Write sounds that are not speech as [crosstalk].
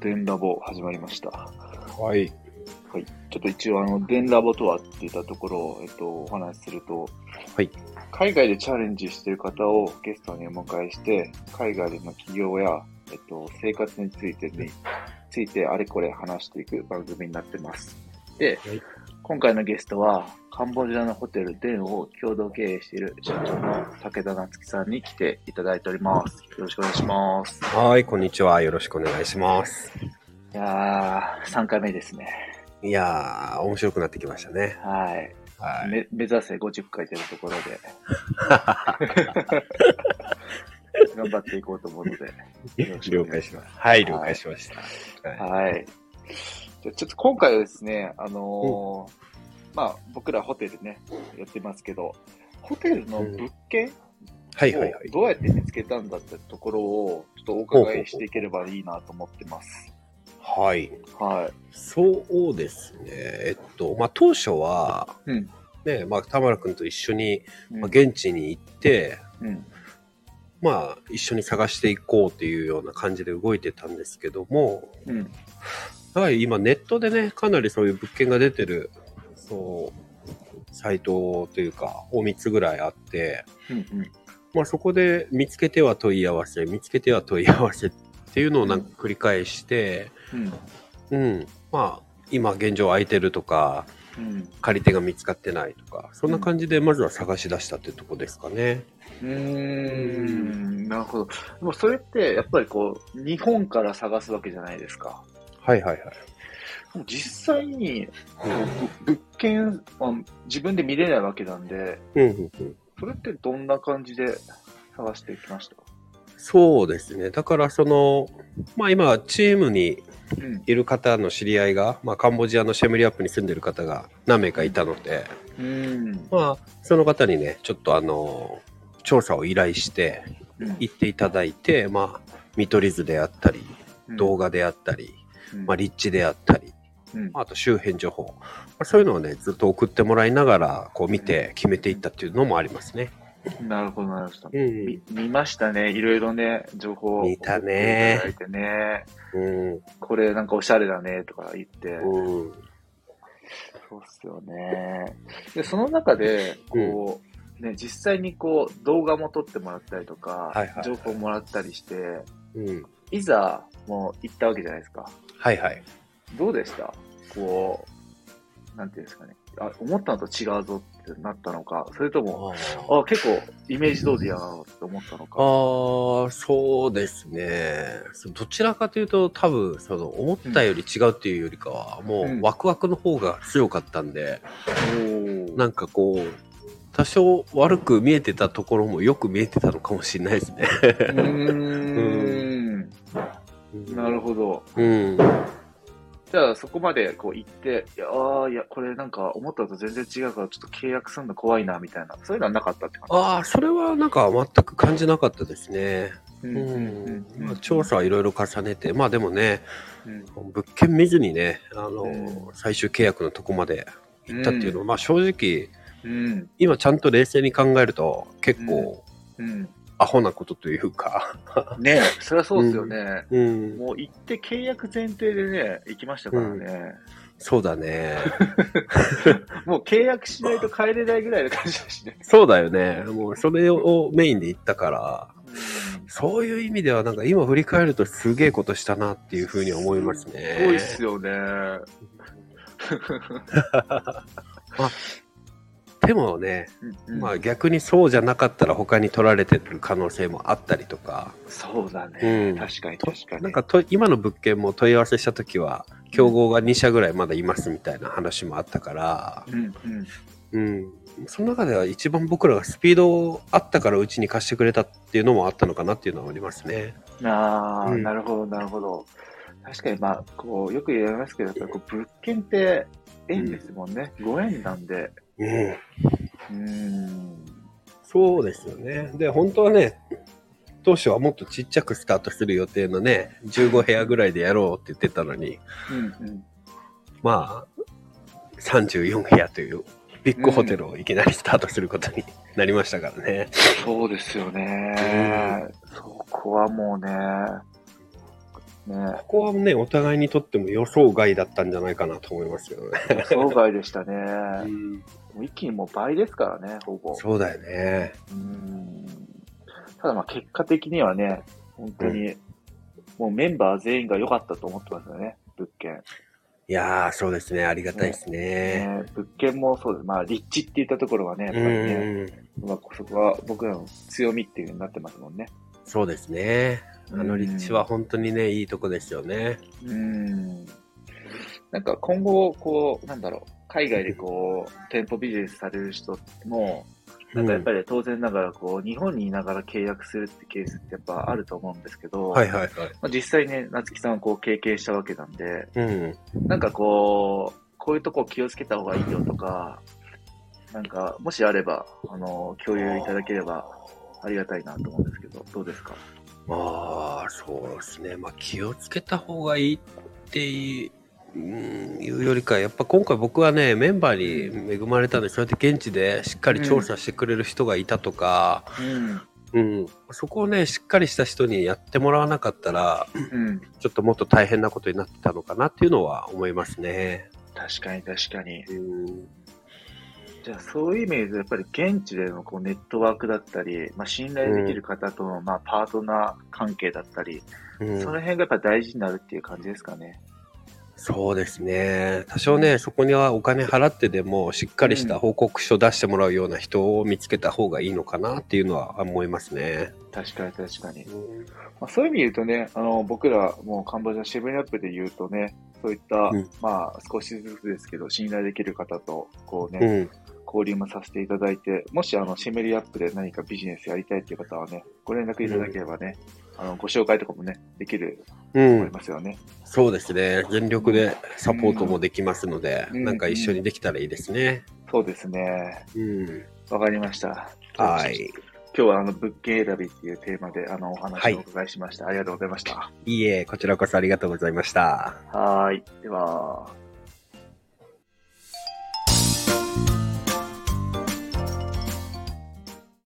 電ラボ始まりました。はい。はい。ちょっと一応、あの、電ラボとはって言ったところを、えっと、お話しすると、はい。海外でチャレンジしている方をゲストにお迎えして、海外での企業や、えっと、生活についてに、ついてあれこれ話していく番組になってます。で、はい今回のゲストは、カンボジアのホテルデンを共同経営している社長の武田夏樹さんに来ていただいております。よろしくお願いします。はい、こんにちは。よろしくお願いします。いやー、3回目ですね。いやー、面白くなってきましたね。はい。はい。め目指せ50回というところで、[laughs] 頑張っていこうと思うので、よろしくお了願いしま解します。はい、了解しました。す。はい。はい。じゃあちょっと今回はですね、あのーまあ、僕らホテルね、やってますけど、ホテルの物件はい、はい、はい。をどうやって見つけたんだってところを、ちょっとお伺いしていければいいなと思ってます。はい。はい。そうですね。えっと、まあ、当初は、うん。ね、まあ、田村君と一緒に、うんまあ、現地に行って、うん。まあ、一緒に探していこうっていうような感じで動いてたんですけども、うん。やはり今ネットでね、かなりそういう物件が出てる、そう、サイトというか、を3つぐらいあって、うん。うん。まあそこで見つけては問い合わせ、見つけては問い合わせっていうのをなんか繰り返して、うん。うん、まあ今現状空いてるとか、うん。借り手が見つかってないとか、そんな感じでまずは探し出したってとこですかね。うーん、なるほど。でもそれって、やっぱりこう、日本から探すわけじゃないですか。はいはいはい。実際に、物件は自分で見れないわけなんで、うんうんうん、それってどんな感じで探していきました？そうですね。だからその、まあ今チームにうん。いる方の知り合いが、まあカンボジアのシェムリアップに住んでる方が何名かいたので、うん。まあその方にね、ちょっとあの、調査を依頼して、うん行っていただいて、まあ見取り図であったり、動画であったり、うんまあ、立地であったり、うんあと周辺情報、まあそういうのをね、ずっと送ってもらいながら、こう見て決めていったっていうのもありますね。なるほど、なるほど。うんみ見ましたね。いろいろね、情報を見たねいただいてね。うん。これなんかおしゃれだねとか言って。うん。そうっすよね。で、その中で、こう、ね、実際にこう、動画も撮ってもらったりとか、はいはい情報もらったりして、うん。いざ、もう行ったわけじゃないですか。はいはい。どうでした？こう、なんていうんですかね。あ、思ったのと違うぞってなったのか、それとも、あ、結構、イメージ通りやなって思ったのか。ああ、そうですね。そどちらかというと、多分、その、思ったより違うっていうよりかは、もうんう、ワクワクの方が強かったんで、おーなんかこう、多少悪く見えてたところもよく見えてたのかもしれないですね。うー [laughs] ん。なるほど。うん。じゃあそこまでこう行って、いやあーいや、これなんか思ったのと全然違うからちょっと契約するの怖いなみたいな、そういうのはなかったって感ああ、それはなんか全く感じなかったですね。じ。ううん。ま調査はいろいろ重ねて、まあでもね、うん物件見ずにね、あの、うん最終契約のとこまで行ったっていうのは、まあ正直、うん。今ちゃんと冷静に考えると、結構、うん。アホなことというか、ねえ、そりゃそうですよね。うん、もう行って契約前提でね、行きましたからね。そうだね。[laughs] もう契約しないと帰れないぐらいの感じだしね。そうだよね。もうそれをメインで行ったから、うんそういう意味ではなんか今振り返るとすげえことしたなっていうふうに思いますね。すごいっすよね。[laughs] でもね、うんまあ逆にそうじゃなかったら他に取られてる可能性もあったりとか、そうだね。うん確かにと確かに。なんかと今の物件も問い合わせした時は、競合が2社ぐらいまだいますみたいな話もあったから、うんうん。うん。その中では一番僕らがスピードあったからうちに貸してくれたっていうのもあったのかなっていうのはありますね。ああ、うんなるほど、なるほど。確かに、まあ、こう、よく言われますけど、やっぱりこう物件って縁ですもんね。ご縁なんで。うん。うーん。そうですよね。で、本当はね、当初はもっとちっちゃくスタートする予定のね、15部屋ぐらいでやろうって言ってたのに、うんうん。まあ、34部屋というビッグホテルをいきなりスタートすることに [laughs] なりましたからね。そうですよね。そこはもうね、ねここはね、お互いにとっても予想外だったんじゃないかなと思いますよね。予想外でしたね。うんもう一気にもう倍ですからね、ほぼ。そうだよね。うんただまあ結果的にはね、本当に、もうメンバー全員が良かったと思ってますよね、物件。いやー、そうですね。ありがたいですね。ね物件もそうです。まあ立地っていったところはね、やっぱりね、まあ、そこは僕らの強みっていう風になってますもんね。そうですね。あの立地は本当にね、いいとこですよね。うん。なんか今後、こう、なんだろう、海外でこう、店舗ビジネスされる人も、なんかやっぱり当然ながら、こう、日本にいながら契約するってケースってやっぱあると思うんですけど、はいはいはい。まあ、実際ね、夏木さんはこう経験したわけなんで、うん。なんかこう、こういうとこ気をつけた方がいいよとか、なんか、もしあれば、あの、共有いただければありがたいなと思うんですけど、どうですか？まあ、そうですね。まあ、気をつけた方がいいっていう、うんいうよりか、やっぱ今回僕はね、メンバーに恵まれたんで、そうやって現地でしっかり調査してくれる人がいたとか、うん。うん、そこをね、しっかりした人にやってもらわなかったら、うん。ちょっともっと大変なことになってたのかなっていうのは思いますね。確かに確かに。うん、じゃあそういう意味でやっぱり現地でのこうネットワークだったり、まあ、信頼できる方とのまあパートナー関係だったり、うんその辺がやっぱ大事になるっていう感じですかね。そうですね。多少ね、そこにはお金払ってでも、しっかりした報告書出してもらうような人を見つけた方がいいのかなっていうのは思いますね。確かに確かに。まあ、そういう意味で言うとね、あの僕らもうカンボジアシブニアップで言うとね、そういった、うんまあ少しずつですけど、信頼できる方とこうね、うん。交流もさせていただいて、もしあのシェメリアップで何かビジネスやりたいっていう方はね、ご連絡いただければね、あのご紹介とかもね、できるうと思いん。ますよね。そうですね。全力でサポートもできますので、うんなんか一緒にできたらいいですね。そうですね。うん。わかりました。はい。今日はあの物件選びっていうテーマであのおはい話をお伺いしました。ありがとうございました。いいえ、こちらこそありがとうございました。はーい。では、